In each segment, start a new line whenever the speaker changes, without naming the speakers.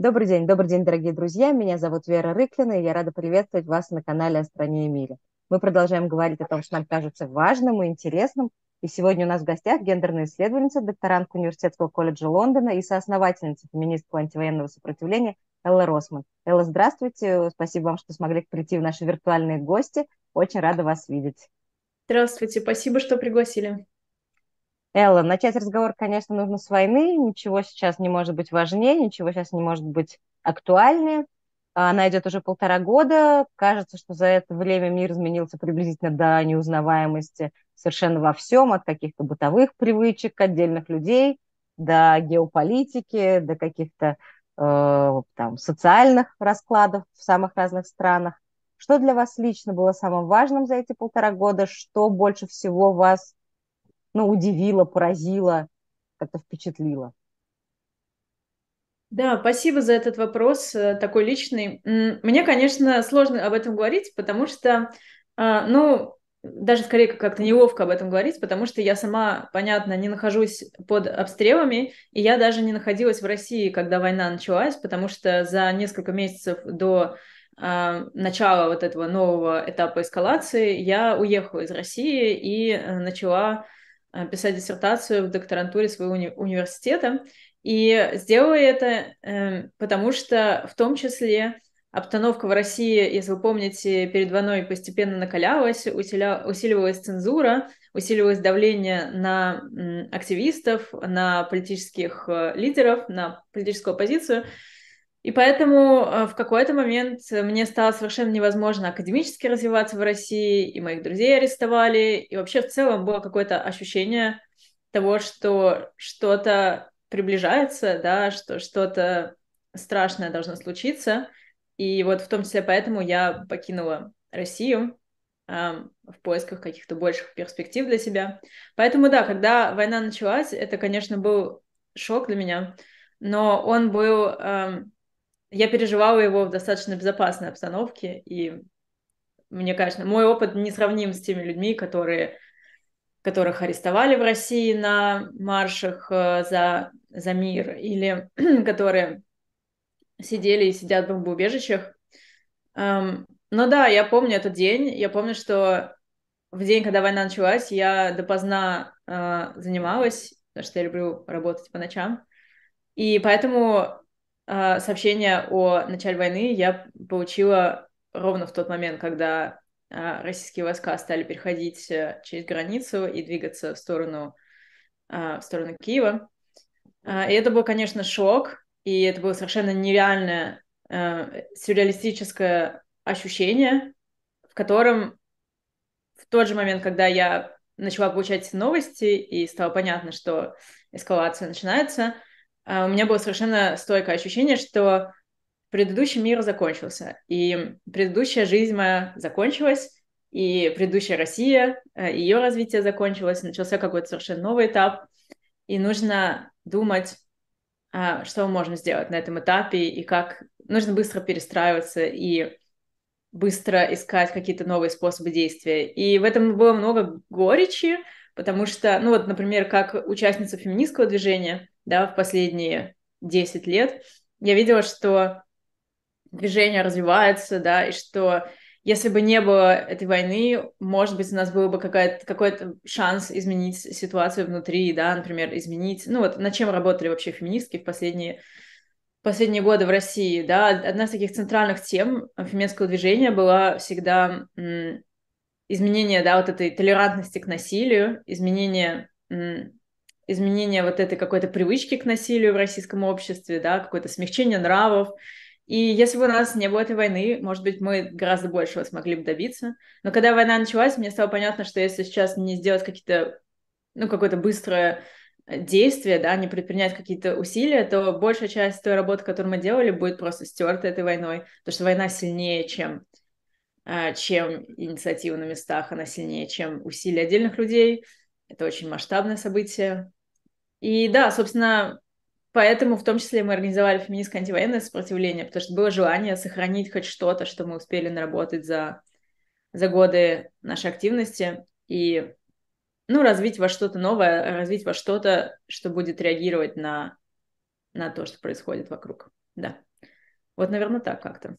Добрый день, добрый день, дорогие друзья. Меня зовут Вера Рыклина, и я рада приветствовать вас на канале «О стране и мире». Мы продолжаем говорить о том, что нам кажется важным и интересным. И сегодня у нас в гостях гендерная исследовательница, докторантка Университетского колледжа Лондона и соосновательница феминистского антивоенного сопротивления Элла Росман. Элла, здравствуйте. Спасибо вам, что смогли прийти в наши виртуальные гости. Очень рада вас видеть.
Здравствуйте, спасибо, что пригласили.
Элла, начать разговор, конечно, нужно с войны. Ничего сейчас не может быть важнее, ничего сейчас не может быть актуальнее. Она идет уже полтора года. Кажется, что за это время мир изменился приблизительно до неузнаваемости совершенно во всем, от каких-то бытовых привычек отдельных людей до геополитики, до каких-то э, там, социальных раскладов в самых разных странах. Что для вас лично было самым важным за эти полтора года? Что больше всего вас ну, удивило, поразило, как-то впечатлило?
Да, спасибо за этот вопрос, э, такой личный. Мне, конечно, сложно об этом говорить, потому что, а, ну, даже скорее как-то неловко об этом говорить, потому что я сама, понятно, не нахожусь под обстрелами, и я даже не находилась в России, когда война началась, потому что за несколько месяцев до э, начала вот этого нового этапа эскалации я уехала из России и э, начала писать диссертацию в докторантуре своего уни- университета. И сделала это э, потому, что в том числе обстановка в России, если вы помните, перед войной постепенно накалялась, усиля... усиливалась цензура, усиливалось давление на активистов, на политических э, лидеров, на политическую оппозицию. И поэтому э, в какой-то момент мне стало совершенно невозможно академически развиваться в России, и моих друзей арестовали, и вообще в целом было какое-то ощущение того, что что-то приближается, да, что что-то страшное должно случиться. И вот в том числе поэтому я покинула Россию э, в поисках каких-то больших перспектив для себя. Поэтому да, когда война началась, это, конечно, был шок для меня, но он был э, я переживала его в достаточно безопасной обстановке, и мне кажется, мой опыт не сравним с теми людьми, которые, которых арестовали в России на маршах э, за, за мир, или которые сидели и сидят в бомбоубежищах. Эм, но да, я помню этот день, я помню, что в день, когда война началась, я допоздна э, занималась, потому что я люблю работать по ночам, и поэтому сообщение о начале войны я получила ровно в тот момент, когда а, российские войска стали переходить э, через границу и двигаться в сторону, а, в сторону Киева. И это был, конечно, шок, и это было совершенно нереальное, сюрреалистическое ощущение, в котором в тот же момент, когда я начала получать новости и стало понятно, что эскалация начинается, а, у меня было совершенно стойкое ощущение, что предыдущий мир закончился, и предыдущая жизнь моя закончилась, и предыдущая Россия, э, ее развитие закончилось, начался какой-то совершенно новый этап, и нужно думать, а, что можем сделать на этом этапе, и как нужно быстро перестраиваться и быстро искать какие-то новые способы действия. И в этом было много горечи, потому что, ну вот, например, как участница феминистского движения, да, в последние 10 лет, я видела, что движение развивается, да, и что если бы не было этой войны, может быть, у нас был бы какой-то шанс изменить ситуацию внутри, да, например, изменить, ну вот над чем работали вообще феминистки в последние, последние годы в России, да, одна из таких центральных тем феминистского движения была всегда изменение, да, вот этой толерантности к насилию, изменение, изменение вот этой какой-то привычки к насилию в российском обществе, да, какое-то смягчение нравов. И если бы у нас не было этой войны, может быть, мы гораздо большего смогли бы добиться. Но когда война началась, мне стало понятно, что если сейчас не сделать какие-то, ну, какое-то быстрое действие, да, не предпринять какие-то усилия, то большая часть той работы, которую мы делали, будет просто стерта этой войной, потому что война сильнее, чем а, чем инициатива на местах, она сильнее, чем усилия отдельных людей. Это очень масштабное событие. И да, собственно, поэтому в том числе мы организовали феминистское антивоенное сопротивление, потому что было желание сохранить хоть что-то, что мы успели наработать за, за годы нашей активности и ну, развить во что-то новое, развить во что-то, что будет реагировать на, на то, что происходит вокруг. Да. Вот, наверное, так как-то.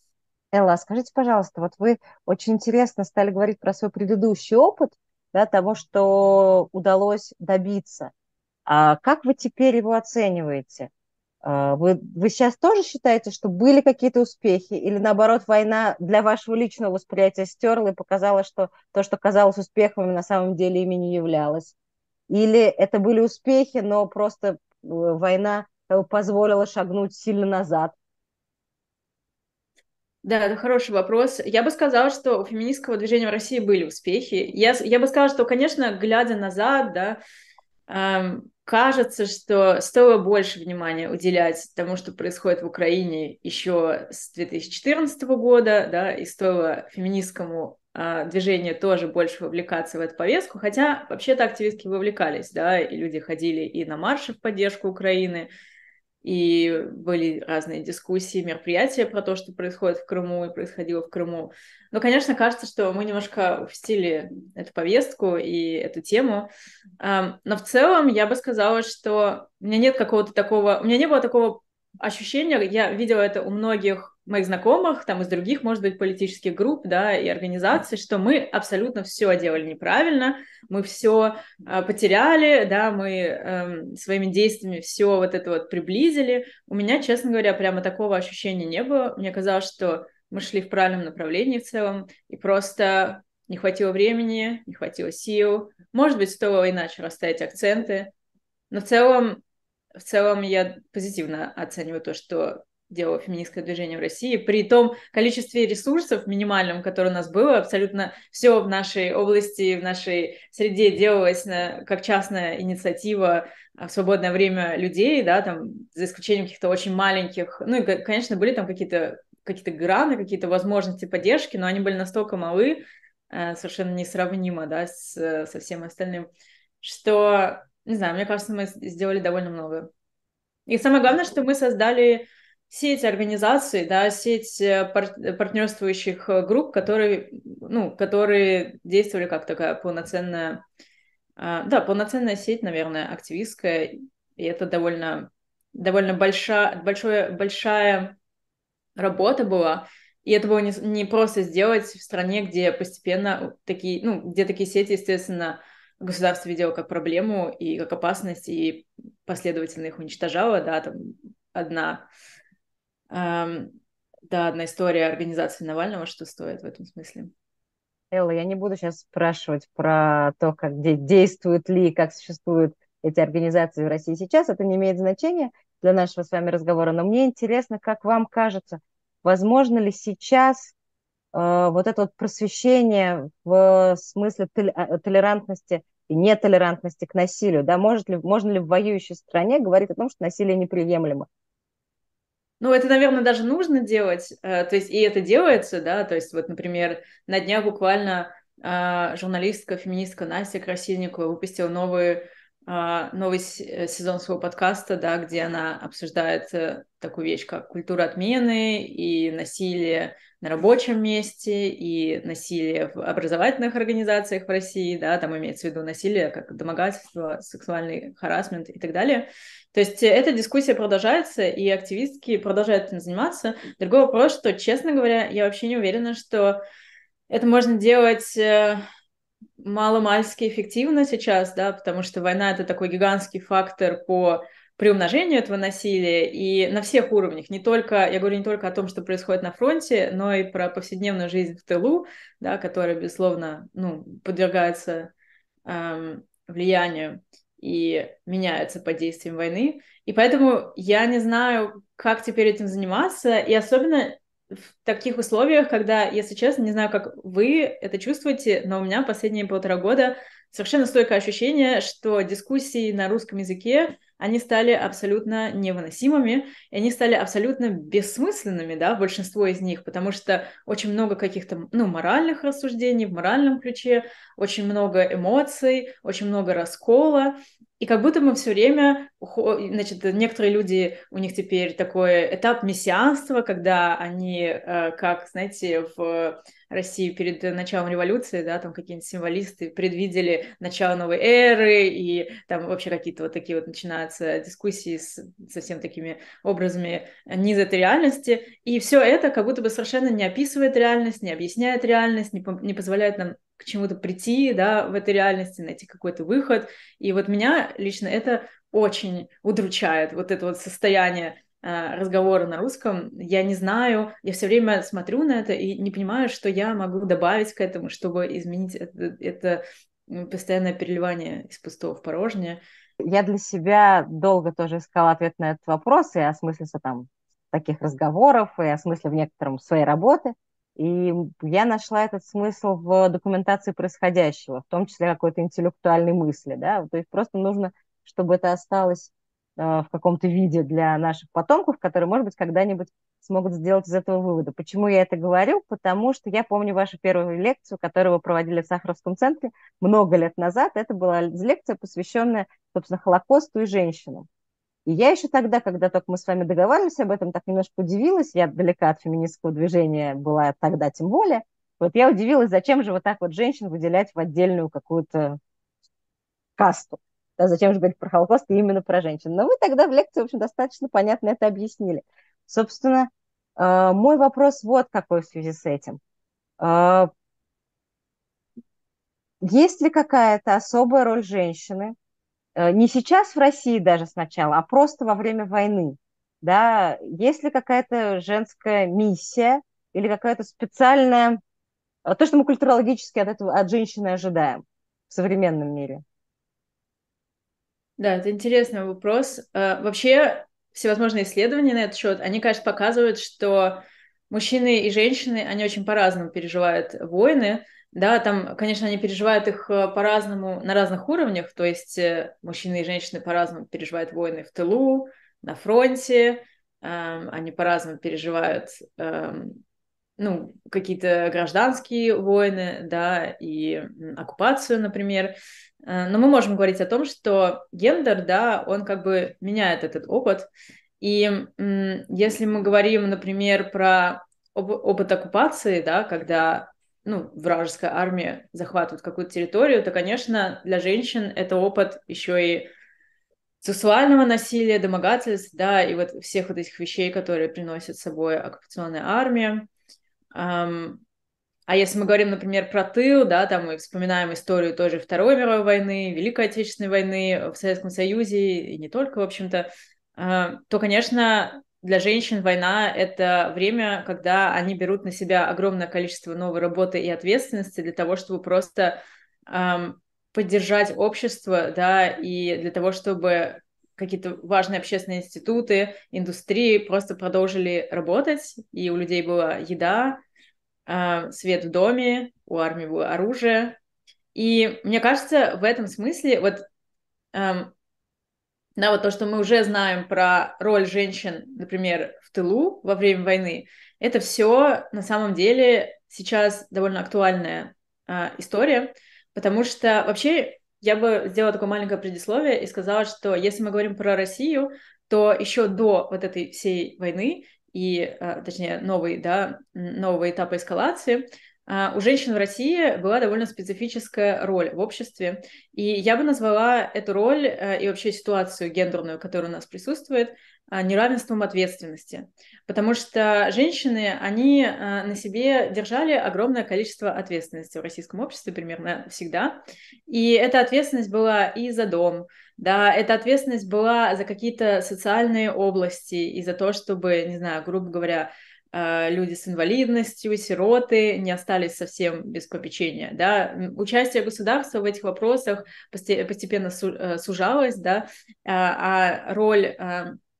Элла, скажите, пожалуйста, вот вы очень интересно стали говорить про свой предыдущий опыт, да, того, что удалось добиться. А как вы теперь его оцениваете? А, вы, вы сейчас тоже считаете, что были какие-то успехи, или наоборот, война для вашего личного восприятия стерла и показала, что то, что казалось успехом, на самом деле ими не являлось? Или это были успехи, но просто э, война э, позволила шагнуть сильно назад?
Да, это хороший вопрос. Я бы сказала, что у феминистского движения в России были успехи. Я, я бы сказала, что, конечно, глядя назад, да, кажется, что стоило больше внимания уделять тому, что происходит в Украине еще с 2014 года, да, и стоило феминистскому э, движению тоже больше вовлекаться в эту повестку, хотя вообще-то активистки вовлекались, да, и люди ходили и на марши в поддержку Украины, и были разные дискуссии, мероприятия про то, что происходит в Крыму и происходило в Крыму. Но, конечно, кажется, что мы немножко упустили эту повестку и эту тему. Но в целом я бы сказала, что у меня нет какого-то такого... У меня не было такого ощущения, я видела это у многих моих знакомых, там из других, может быть, политических групп, да, и организаций, что мы абсолютно все делали неправильно, мы все э, потеряли, да, мы э, своими действиями все вот это вот приблизили. У меня, честно говоря, прямо такого ощущения не было. Мне казалось, что мы шли в правильном направлении в целом, и просто не хватило времени, не хватило сил. Может быть, стоило иначе расставить акценты. Но в целом, в целом я позитивно оцениваю то, что делало феминистское движение в России, при том количестве ресурсов минимальном, которое у нас было, абсолютно все в нашей области, в нашей среде делалось на, как частная инициатива а, в свободное время людей, да, там, за исключением каких-то очень маленьких, ну и, конечно, были там какие-то какие-то граны, какие-то возможности поддержки, но они были настолько малы, э, совершенно несравнимо, да, с, со всем остальным, что, не знаю, мне кажется, мы сделали довольно много. И самое главное, что мы создали сеть организаций, да, сеть э, пар- партнерствующих э, групп, которые, ну, которые действовали как такая полноценная, э, да, полноценная сеть, наверное, активистская, и это довольно, довольно большая, большое, большая работа была, и это было не, не просто сделать в стране, где постепенно такие, ну, где такие сети, естественно, государство видело как проблему и как опасность, и последовательно их уничтожало, да, там одна да, одна история организации Навального, что стоит в этом смысле.
Элла, я не буду сейчас спрашивать про то, как где действуют ли, как существуют эти организации в России сейчас. Это не имеет значения для нашего с вами разговора. Но мне интересно, как вам кажется, возможно ли сейчас э, вот это вот просвещение в смысле э, толерантности и нетолерантности к насилию, да, может ли, можно ли в воюющей стране говорить о том, что насилие неприемлемо?
Ну, это, наверное, даже нужно делать, э, то есть и это делается, да, то есть вот, например, на днях буквально э, журналистка, феминистка Настя Красильникова выпустила новый, э, новый сезон своего подкаста, да, где она обсуждает такую вещь, как культура отмены и насилие на рабочем месте, и насилие в образовательных организациях в России, да, там имеется в виду насилие как домогательство, сексуальный харасмент и так далее. То есть э, эта дискуссия продолжается, и активистки продолжают этим заниматься. Другой вопрос, что, честно говоря, я вообще не уверена, что это можно делать э, мало-мальски эффективно сейчас, да, потому что война — это такой гигантский фактор по приумножению этого насилия и на всех уровнях, не только, я говорю не только о том, что происходит на фронте, но и про повседневную жизнь в тылу, да, которая, безусловно, ну, подвергается эм, влиянию и меняются под действием войны. И поэтому я не знаю, как теперь этим заниматься, и особенно в таких условиях, когда, если честно, не знаю, как вы это чувствуете, но у меня последние полтора года совершенно стойкое ощущение, что дискуссии на русском языке они стали абсолютно невыносимыми, и они стали абсолютно бессмысленными, да, большинство из них, потому что очень много каких-то, ну, моральных рассуждений в моральном ключе, очень много эмоций, очень много раскола, и как будто мы все время, значит, некоторые люди, у них теперь такой этап мессианства, когда они, э, как, знаете, в России перед началом революции, да, там какие-нибудь символисты предвидели начало новой эры, и там вообще какие-то вот такие вот начинаются дискуссии с совсем такими образами низа этой реальности, и все это как будто бы совершенно не описывает реальность, не объясняет реальность, не, не позволяет нам к чему-то прийти, да, в этой реальности, найти какой-то выход. И вот меня лично это очень удручает, вот это вот состояние э, разговора на русском. Я не знаю, я все время смотрю на это и не понимаю, что я могу добавить к этому, чтобы изменить это, это постоянное переливание из пустого в порожнее.
Я для себя долго тоже искала ответ на этот вопрос и осмыслился там таких разговоров, и о смысле в некотором своей работы. И я нашла этот смысл в документации происходящего, в том числе какой-то интеллектуальной мысли. Да? То есть просто нужно, чтобы это осталось э, в каком-то виде для наших потомков, которые, может быть, когда-нибудь смогут сделать из этого выводы. Почему я это говорю? Потому что я помню вашу первую лекцию, которую вы проводили в Сахаровском центре много лет назад. Это была лекция, посвященная, собственно, Холокосту и женщинам. И я еще тогда, когда только мы с вами договаривались об этом, так немножко удивилась, я далека от феминистского движения была тогда тем более, вот я удивилась, зачем же вот так вот женщин выделять в отдельную какую-то касту. Да, зачем же говорить про Холокост и именно про женщин. Но вы тогда в лекции, в общем, достаточно понятно это объяснили. Собственно, э, мой вопрос вот какой в связи с этим. Э, есть ли какая-то особая роль женщины не сейчас в России даже сначала, а просто во время войны. Да, есть ли какая-то женская миссия или какая-то специальная, э, то, что мы культурологически от, этого, от женщины ожидаем в современном мире?
Да, это интересный вопрос. Э, вообще, всевозможные исследования на этот счет, они, конечно, показывают, что мужчины и женщины, они очень по-разному переживают войны, да, там, конечно, они переживают их э, по-разному, на разных уровнях, то есть э, мужчины и женщины по-разному переживают войны в тылу, на фронте, эм, они по-разному переживают эм, ну, какие-то гражданские войны, да, и оккупацию, например. Э, но мы можем говорить о том, что гендер, да, он как бы меняет этот опыт. И если мы говорим, например, про опыт оккупации, да, когда ну, вражеская армия захватывает какую-то территорию, то, конечно, для женщин это опыт еще и сексуального насилия, домогательств, да, и вот всех вот этих вещей, которые приносит с собой оккупационная армия. А если мы говорим, например, про тыл, да, там мы вспоминаем историю тоже Второй мировой войны, Великой Отечественной войны в Советском Союзе, и не только, в общем-то, uh, то, конечно, для женщин война — это время, когда они берут на себя огромное количество новой работы и ответственности для того, чтобы просто эм, поддержать общество, да, и для того, чтобы какие-то важные общественные институты, индустрии просто продолжили работать, и у людей была еда, э, свет в доме, у армии было оружие. И мне кажется, в этом смысле вот эм, да, вот то, что мы уже знаем про роль женщин, например, в тылу во время войны, это все на самом деле сейчас довольно актуальная а, история, потому что вообще я бы сделала такое маленькое предисловие и сказала, что если мы говорим про Россию, то еще до вот этой всей войны и, а, точнее, новый, да, нового этапа эскалации, у женщин в России была довольно специфическая роль в обществе, и я бы назвала эту роль э, и вообще ситуацию гендерную, которая у нас присутствует, а, неравенством ответственности. Потому что женщины, они а, на себе держали огромное количество ответственности в российском обществе примерно всегда. И эта ответственность была и за дом, да, эта ответственность была за какие-то социальные области, и за то, чтобы, не знаю, грубо говоря, а, люди с инвалидностью, сироты не остались совсем без попечения, да, участие государства в этих вопросах постепенно э, сужалось, да, а, а роль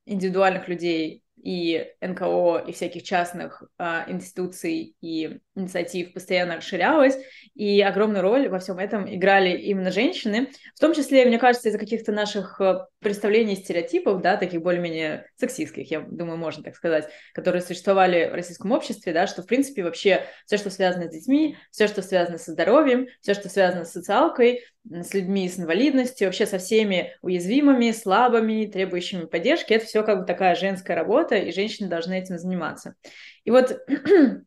индивидуальных людей и НКО, и всяких частных а, институций и инициатив постоянно расширялась, и огромную роль во всем этом играли именно женщины, в том числе, мне кажется, из-за каких-то наших э, представлений, стереотипов, да, таких более-менее сексистских, я думаю, можно так сказать, которые существовали в российском обществе, да, что, в принципе, вообще все, что связано с детьми, все, что связано со здоровьем, все, что связано с социалкой, с людьми с инвалидностью, вообще со всеми уязвимыми, слабыми, требующими поддержки. Это все как бы такая женская работа, и женщины должны этим заниматься. И вот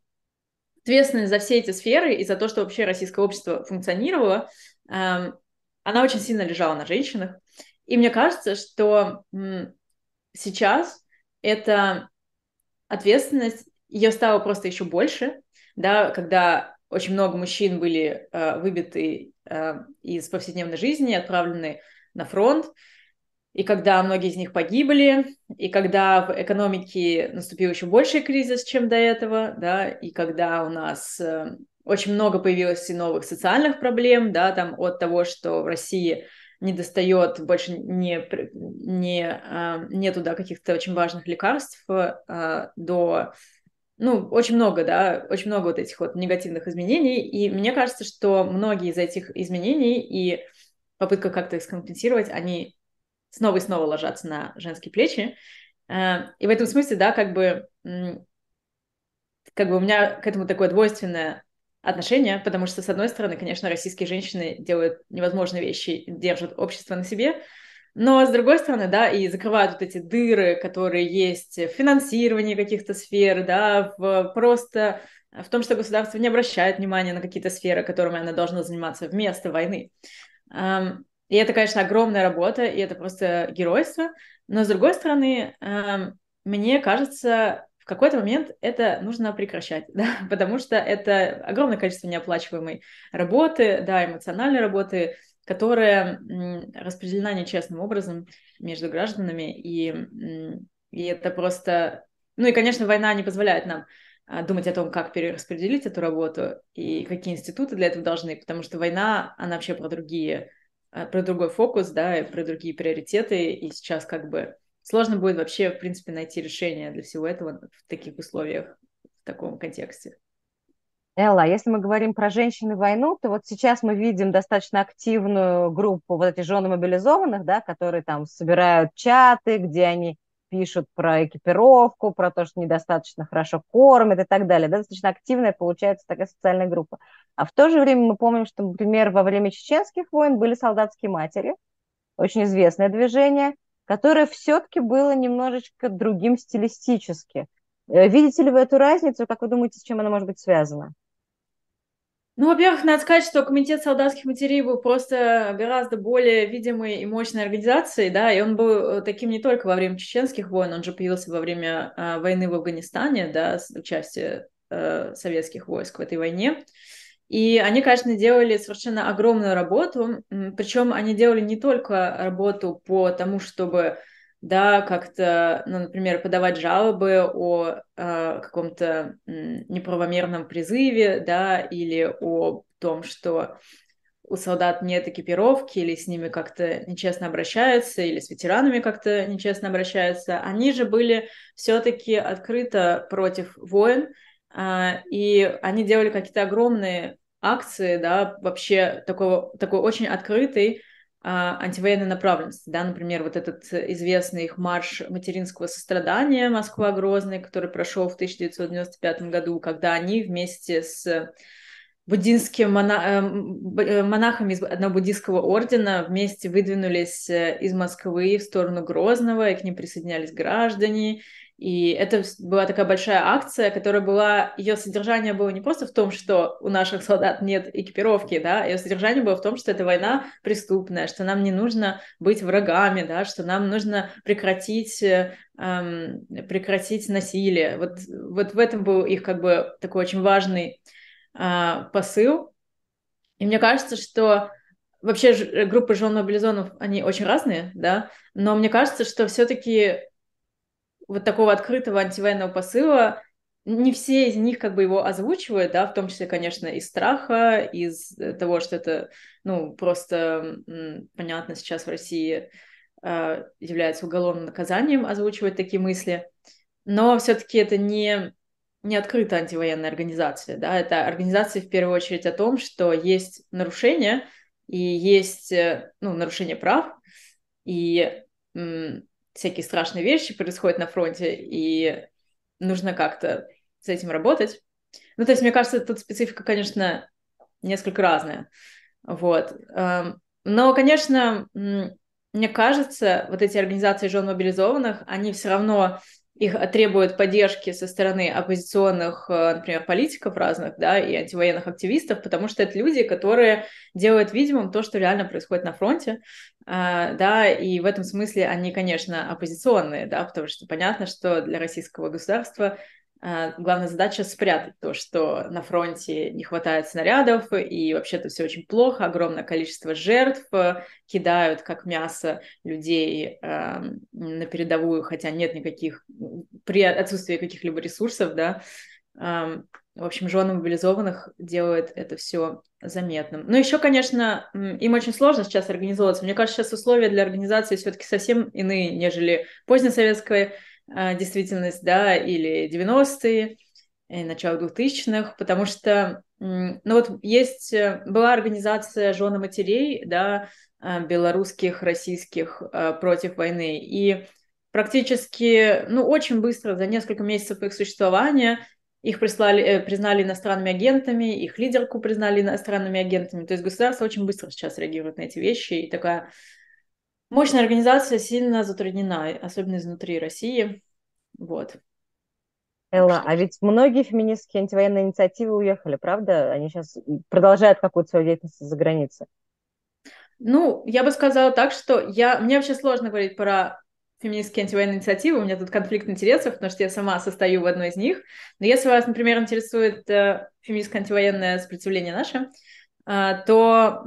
ответственность за все эти сферы и за то, что вообще российское общество функционировало, эм, она очень сильно лежала на женщинах. И мне кажется, что сейчас эта ответственность, ее стало просто еще больше, да, когда очень много мужчин были э, выбиты из повседневной жизни, отправлены на фронт, и когда многие из них погибли, и когда в экономике наступил еще больший кризис, чем до этого, да, и когда у нас э, очень много появилось и новых социальных проблем, да, там от того, что в России не достает, больше не, не, а, нету, да, каких-то очень важных лекарств до ну, очень много, да, очень много вот этих вот негативных изменений, и мне кажется, что многие из этих изменений и попытка как-то их скомпенсировать, они снова и снова ложатся на женские плечи, а, и в этом смысле, да, как бы, как бы у меня к этому такое двойственное отношения, потому что, с одной стороны, конечно, российские женщины делают невозможные вещи, держат общество на себе, но, с другой стороны, да, и закрывают вот эти дыры, которые есть в финансировании каких-то сфер, да, в просто в том, что государство не обращает внимания на какие-то сферы, которыми оно должно заниматься вместо войны. И это, конечно, огромная работа, и это просто геройство. Но, с другой стороны, мне кажется, в какой-то момент это нужно прекращать, да, потому что это огромное количество неоплачиваемой работы, да, эмоциональной работы, которая распределена нечестным образом между гражданами, и, и это просто... Ну и, конечно, война не позволяет нам а, думать о том, как перераспределить эту работу и какие институты для этого должны, потому что война, она вообще про другие, а, про другой фокус, да, и про другие приоритеты, и сейчас как бы сложно будет вообще, в принципе, найти решение для всего этого в таких условиях, в таком контексте.
Элла, а если мы говорим про женщин и войну, то вот сейчас мы видим достаточно активную группу вот этих жены мобилизованных, да, которые там собирают чаты, где они пишут про экипировку, про то, что недостаточно хорошо кормят и так далее. Да, достаточно активная получается такая социальная группа. А в то же время мы помним, что, например, во время чеченских войн были солдатские матери, очень известное движение, которое все-таки было немножечко другим стилистически. Э, видите ли вы эту разницу? Как вы думаете, с чем она может быть связана?
Ну, во-первых, надо сказать, что Комитет солдатских матерей был просто гораздо более видимой и мощной организацией, да, и он был э, таким не только во время чеченских войн, он же появился во время э, войны в Афганистане, да, с участием э, советских войск в этой войне. И они, конечно, делали совершенно огромную работу, причем они делали не только работу по тому, чтобы да, как-то, ну, например, подавать жалобы о э, каком-то неправомерном призыве, да, или о том, что у солдат нет экипировки, или с ними как-то нечестно обращаются, или с ветеранами как-то нечестно обращаются. Они же были все-таки открыто против войн, э, и они делали какие-то огромные акции, да, вообще такого, такой очень открытый антивоенной направленности, да, например, вот этот известный их марш материнского сострадания Москва-Грозный, который прошел в 1995 году, когда они вместе с буддийским мона... Э, э, монахами из одного буддийского ордена вместе выдвинулись э, из Москвы в сторону Грозного, и к ним присоединялись граждане, и это была такая большая акция, которая была, ее содержание было не просто в том, что у наших солдат нет экипировки, да, ее содержание было в том, что эта война преступная, что нам не нужно быть врагами, да, что нам нужно прекратить, эм, прекратить насилие. Вот, вот в этом был их как бы такой очень важный э, посыл. И мне кажется, что вообще группы жен мобилизованных, они очень разные, да, но мне кажется, что все-таки вот такого открытого антивоенного посыла, не все из них как бы его озвучивают, да, в том числе, конечно, из страха, из того, что это, ну, просто понятно сейчас в России э, является уголовным наказанием озвучивать такие мысли, но все-таки это не не открытая антивоенная организация, да, это организация в первую очередь о том, что есть нарушения и есть, э, ну, нарушение прав, и всякие страшные вещи происходят на фронте, и нужно как-то с этим работать. Ну, то есть, мне кажется, тут специфика, конечно, несколько разная. Вот. Эм, Но, конечно, мне кажется, вот эти организации жен мобилизованных, они все равно их требуют поддержки со стороны оппозиционных, э, например, политиков разных, да, и антивоенных активистов, потому что это люди, которые делают видимым то, что реально происходит на фронте, а, да, и в этом смысле они, конечно, оппозиционные, да, потому что понятно, что для российского государства главная задача спрятать то, что на фронте не хватает снарядов, и вообще-то все очень плохо, огромное количество жертв, э, кидают как мясо людей э, на передовую, хотя нет никаких, при отсутствии каких-либо ресурсов, да, э, в общем, жены мобилизованных делают это все заметным. Ну, еще, конечно, им очень сложно сейчас организовываться. Мне кажется, сейчас условия для организации все-таки совсем иные, нежели позднесоветская а, действительность, да, или 90-е, и начало 2000-х, потому что, ну вот есть, э, была организация жены матерей, да, а, белорусских, российских а, против войны, и практически, ну, очень быстро, за несколько месяцев их существования, их прислали, э, признали иностранными агентами, их лидерку признали иностранными агентами. То есть государство очень быстро сейчас реагирует на эти вещи, и такая Мощная организация сильно затруднена, особенно изнутри России. Вот.
Элла, а ведь многие феминистские антивоенные инициативы уехали, правда? Они сейчас продолжают какую-то свою деятельность за границей.
Ну, я бы сказала так, что я... мне вообще сложно говорить про феминистские антивоенные инициативы, у меня тут конфликт интересов, потому что я сама состою в одной из них. Но если вас, например, интересует э, феминистское антивоенное сопротивление наше, то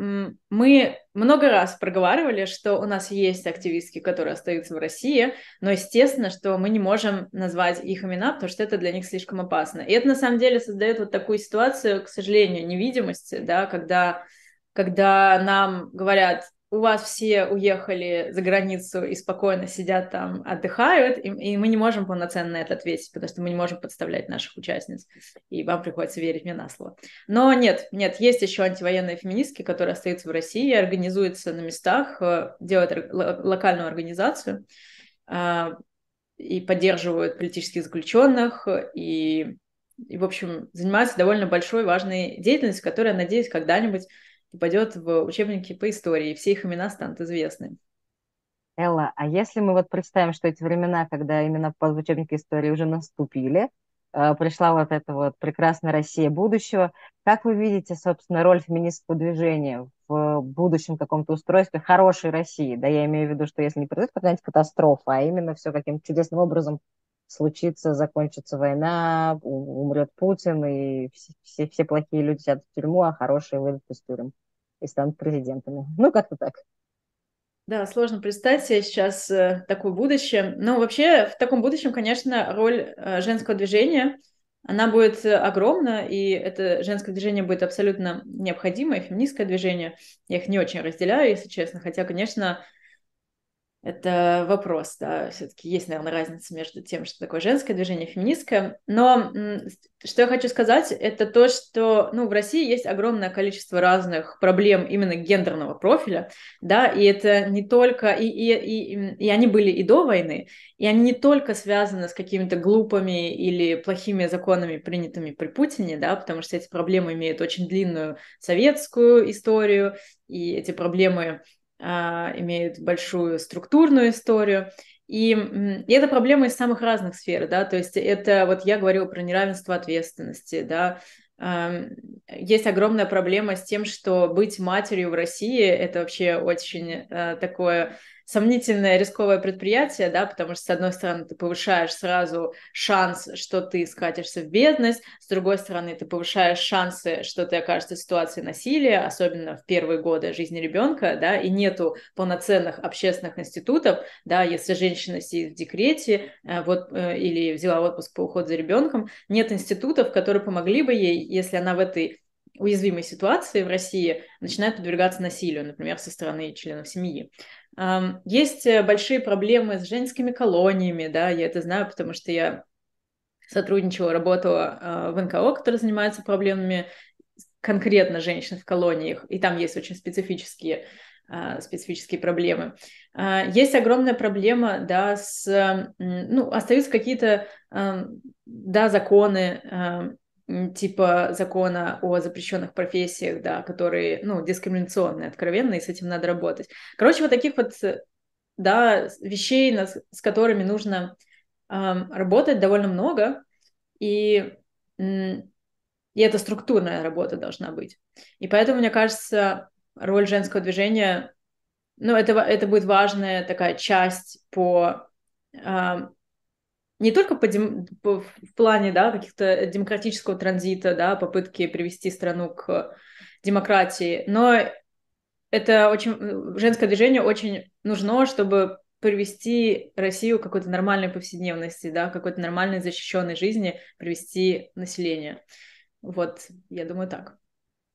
мы много раз проговаривали, что у нас есть активистки, которые остаются в России, но естественно, что мы не можем назвать их имена, потому что это для них слишком опасно. И это на самом деле создает вот такую ситуацию, к сожалению, невидимости, да, когда, когда нам говорят, у вас все уехали за границу и спокойно сидят там, отдыхают, и, и мы не можем полноценно на это ответить, потому что мы не можем подставлять наших участниц, и вам приходится верить мне на слово. Но нет, нет, есть еще антивоенные феминистки, которые остаются в России, организуются на местах, э, делают локальную организацию а, и поддерживают политических заключенных, и, и, в общем, занимаются довольно большой, важной деятельностью, которая, надеюсь, когда-нибудь попадет в учебники по истории, все их имена станут известны.
Элла, а если мы вот представим, что эти времена, когда именно в учебнике истории уже наступили, э, пришла вот эта вот прекрасная Россия будущего, как вы видите, собственно, роль феминистского движения в будущем каком-то устройстве хорошей России? Да, я имею в виду, что если не произойдет какая-нибудь катастрофа, а именно все каким-то чудесным образом случится, закончится война, умрет Путин, и все, все, плохие люди сядут в тюрьму, а хорошие выйдут из тюрем и станут президентами. Ну, как-то так.
Да, сложно представить себе сейчас э, такое будущее. Но вообще в таком будущем, конечно, роль э, женского движения, она будет огромна, и это женское движение будет абсолютно необходимое, феминистское движение. Я их не очень разделяю, если честно, хотя, конечно, это вопрос, да, все-таки есть, наверное, разница между тем, что такое женское движение, феминистское. Но что я хочу сказать, это то, что, ну, в России есть огромное количество разных проблем именно гендерного профиля, да, и это не только, и, и, и, и они были и до войны, и они не только связаны с какими-то глупыми или плохими законами, принятыми при Путине, да, потому что эти проблемы имеют очень длинную советскую историю, и эти проблемы имеют большую структурную историю. И, и это проблема из самых разных сфер, да, то есть это, вот я говорила про неравенство ответственности, да, есть огромная проблема с тем, что быть матерью в России это вообще очень э, такое сомнительное рисковое предприятие, да, потому что, с одной стороны, ты повышаешь сразу шанс, что ты скатишься в бедность, с другой стороны, ты повышаешь шансы, что ты окажешься в ситуации насилия, особенно в первые годы жизни ребенка, да, и нету полноценных общественных институтов, да, если женщина сидит в декрете, э, вот, э, или взяла отпуск по уходу за ребенком, нет институтов, которые помогли бы ей, если она в этой уязвимой ситуации в России начинает подвергаться насилию, например, со стороны членов семьи. Есть э, большие проблемы с женскими колониями, да, я это знаю, потому что я сотрудничала, работала а, в НКО, который занимается проблемами конкретно женщин в колониях, и там есть очень специфические а, специфические проблемы. А, есть огромная проблема, да, с, ну, остаются какие-то, да, законы, типа закона о запрещенных профессиях, да, которые, ну, дискриминационные, откровенные, и с этим надо работать. Короче, вот таких вот, да, вещей, с которыми нужно эм, работать довольно много, и, и это структурная работа должна быть. И поэтому, мне кажется, роль женского движения, ну, это, это будет важная такая часть по эм, не только по, дем, по в плане да, каких-то демократического транзита, да, попытки привести страну к демократии, но это очень женское движение очень нужно, чтобы привести Россию к какой-то нормальной повседневности, да, какой-то нормальной защищенной жизни, привести население. Вот, я думаю, так.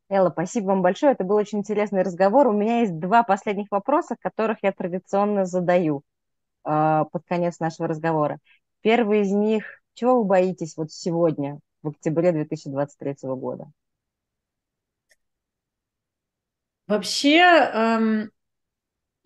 Элла, спасибо вам большое. Это был очень интересный разговор. У меня есть два последних вопроса, которых я традиционно задаю э, под конец нашего разговора. Первый из них, чего вы боитесь вот сегодня, в октябре 2023 года?
Вообще, эм,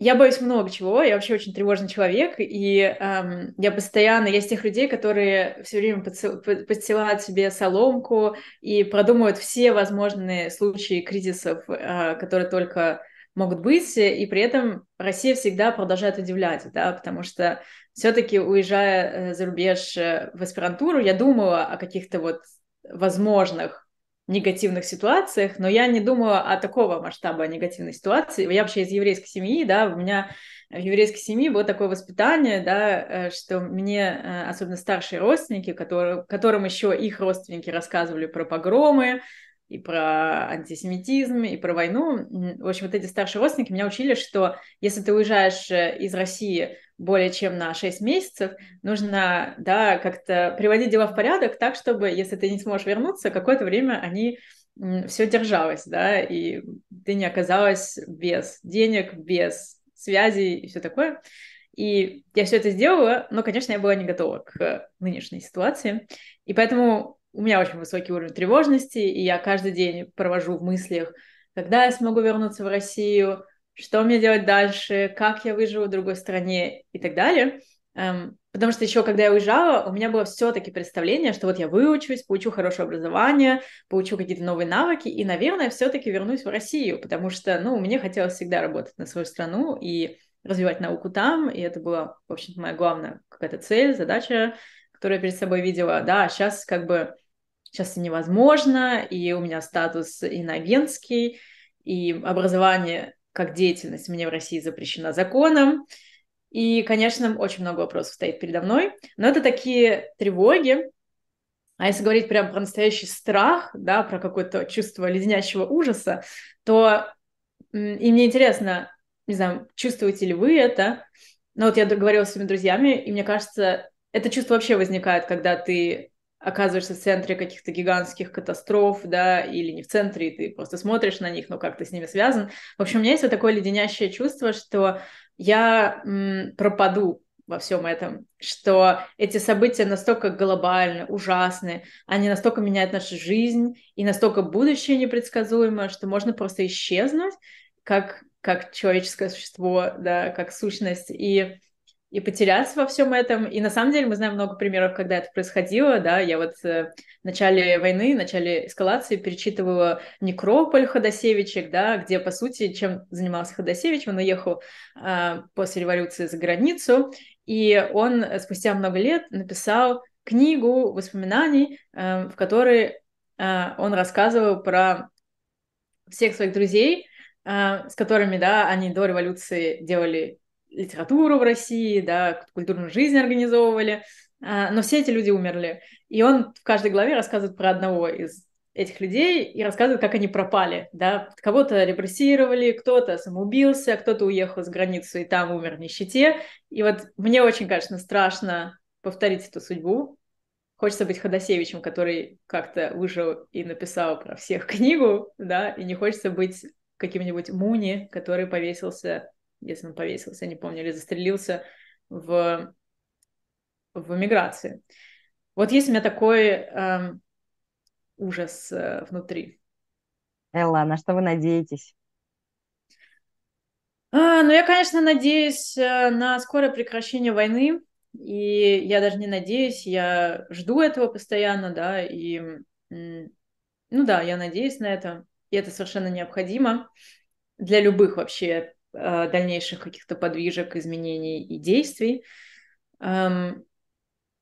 я боюсь много чего, я вообще очень тревожный человек, и эм, я постоянно, я из тех людей, которые все время подстилают себе соломку и продумывают все возможные случаи кризисов, э, которые только могут быть, и при этом Россия всегда продолжает удивлять, да, потому что все-таки уезжая э, за рубеж э, в аспирантуру, я думала о каких-то вот возможных негативных ситуациях, но я не думала о такого масштаба негативной ситуации. Я вообще из еврейской семьи, да, у меня в еврейской семье было такое воспитание, да, э, что мне, особенно старшие родственники, которые, которым еще их родственники рассказывали про погромы, и про антисемитизм, и про войну. В общем, вот эти старшие родственники меня учили, что если ты уезжаешь из России более чем на 6 месяцев, нужно, да, как-то приводить дела в порядок так, чтобы, если ты не сможешь вернуться, какое-то время они все держалось, да, и ты не оказалась без денег, без связей и все такое. И я все это сделала, но, конечно, я была не готова к нынешней ситуации. И поэтому у меня очень высокий уровень тревожности, и я каждый день провожу в мыслях, когда я смогу вернуться в Россию, что мне делать дальше, как я выживу в другой стране и так далее. Эм, потому что еще когда я уезжала, у меня было все-таки представление, что вот я выучусь, получу хорошее образование, получу какие-то новые навыки, и, наверное, все-таки вернусь в Россию, потому что, ну, мне хотелось всегда работать на свою страну и развивать науку там, и это была, в общем-то, моя главная какая-то цель, задача, которую я перед собой видела, да, сейчас как бы, сейчас невозможно, и у меня статус иноагентский, и образование как деятельность мне в России запрещена законом, и, конечно, очень много вопросов стоит передо мной, но это такие тревоги, а если говорить прям про настоящий страх, да, про какое-то чувство леденящего ужаса, то и мне интересно, не знаю, чувствуете ли вы это, но вот я говорила с своими друзьями, и мне кажется, это чувство вообще возникает, когда ты оказываешься в центре каких-то гигантских катастроф, да, или не в центре, и ты просто смотришь на них, но как ты с ними связан. В общем, у меня есть вот такое леденящее чувство, что я м, пропаду во всем этом, что эти события настолько глобальны, ужасны, они настолько меняют нашу жизнь, и настолько будущее непредсказуемо, что можно просто исчезнуть, как, как человеческое существо, да, как сущность. И и потеряться во всем этом. И на самом деле мы знаем много примеров, когда это происходило, да, я вот э, в начале войны, в начале эскалации перечитывала «Некрополь» Ходосевичек, да, где, по сути, чем занимался Ходосевич, он уехал э, после революции за границу, и он спустя много лет написал книгу воспоминаний, э, в которой э, он рассказывал про всех своих друзей, э, с которыми, да, они до революции делали литературу в России, да, культурную жизнь организовывали, а, но все эти люди умерли. И он в каждой главе рассказывает про одного из этих людей и рассказывает, как они пропали, да, кого-то репрессировали, кто-то самоубился, кто-то уехал за границу и там умер в нищете. И вот мне очень, конечно, страшно повторить эту судьбу. Хочется быть Ходосевичем, который как-то выжил и написал про всех книгу, да, и не хочется быть каким-нибудь Муни, который повесился если он повесился, не помню, или застрелился в, в эмиграции. Вот есть у меня такой э, ужас э, внутри.
Элла, на что вы надеетесь?
А, ну, я, конечно, надеюсь э, на скорое прекращение войны, и я даже не надеюсь, я жду этого постоянно, да, и ну да, я надеюсь на это, и это совершенно необходимо для любых вообще дальнейших каких-то подвижек, изменений и действий. Эм,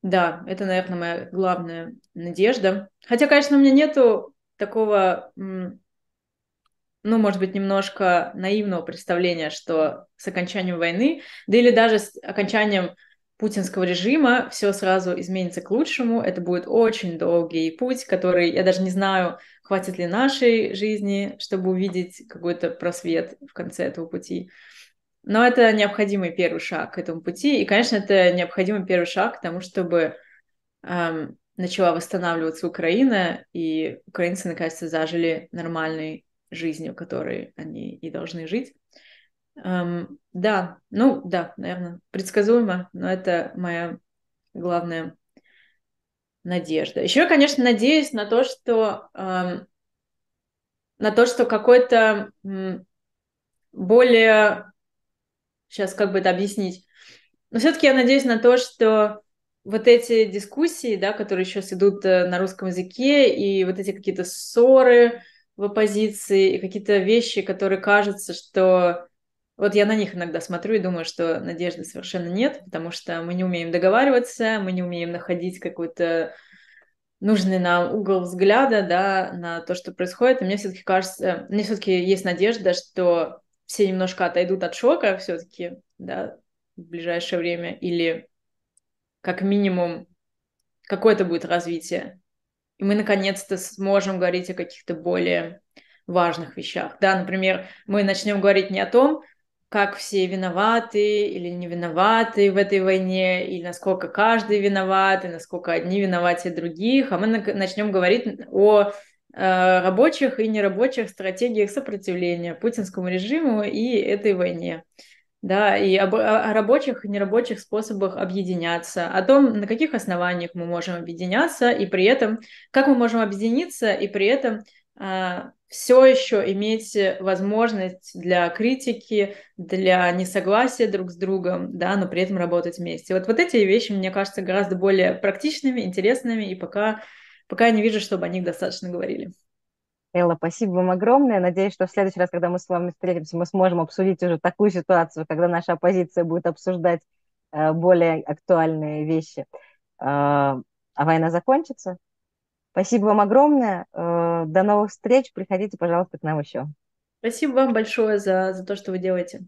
да, это, наверное, моя главная надежда. Хотя, конечно, у меня нету такого, ну, может быть, немножко наивного представления, что с окончанием войны, да или даже с окончанием путинского режима все сразу изменится к лучшему. Это будет очень долгий путь, который, я даже не знаю, хватит ли нашей жизни, чтобы увидеть какой-то просвет в конце этого пути. Но это необходимый первый шаг к этому пути. И, конечно, это необходимый первый шаг к тому, чтобы эм, начала восстанавливаться Украина, и украинцы, наконец-то, зажили нормальной жизнью, которой они и должны жить. Эм, да, ну да, наверное, предсказуемо, но это моя главная надежда. Еще конечно, надеюсь на то, что эм, на то, что какой-то м, более сейчас как бы это объяснить. Но все-таки я надеюсь на то, что вот эти дискуссии, да, которые сейчас идут э, на русском языке, и вот эти какие-то ссоры в оппозиции, и какие-то вещи, которые кажутся, что вот я на них иногда смотрю и думаю, что надежды совершенно нет, потому что мы не умеем договариваться, мы не умеем находить какой-то нужный нам угол взгляда, да, на то, что происходит. И мне все-таки кажется, мне все-таки есть надежда, что все немножко отойдут от шока все-таки, да, в ближайшее время, или как минимум какое-то будет развитие. И мы наконец-то сможем говорить о каких-то более важных вещах. Да, например, мы начнем говорить не о том, как все виноваты или не виноваты в этой войне, или насколько каждый виноват, и насколько одни виноваты других, а мы начнем говорить о э, рабочих и нерабочих стратегиях сопротивления путинскому режиму и этой войне. Да, и об, о рабочих и нерабочих способах объединяться, о том, на каких основаниях мы можем объединяться, и при этом, как мы можем объединиться, и при этом все еще иметь возможность для критики, для несогласия друг с другом, да, но при этом работать вместе. Вот, вот эти вещи, мне кажется, гораздо более практичными, интересными, и пока, пока я не вижу, чтобы о них достаточно говорили.
Элла, спасибо вам огромное. Надеюсь, что в следующий раз, когда мы с вами встретимся, мы сможем обсудить уже такую ситуацию, когда наша оппозиция будет обсуждать э, более актуальные вещи. Э, а война закончится, Спасибо вам огромное. Э, до новых встреч. Приходите, пожалуйста, к нам еще.
Спасибо вам большое за, за то, что вы делаете.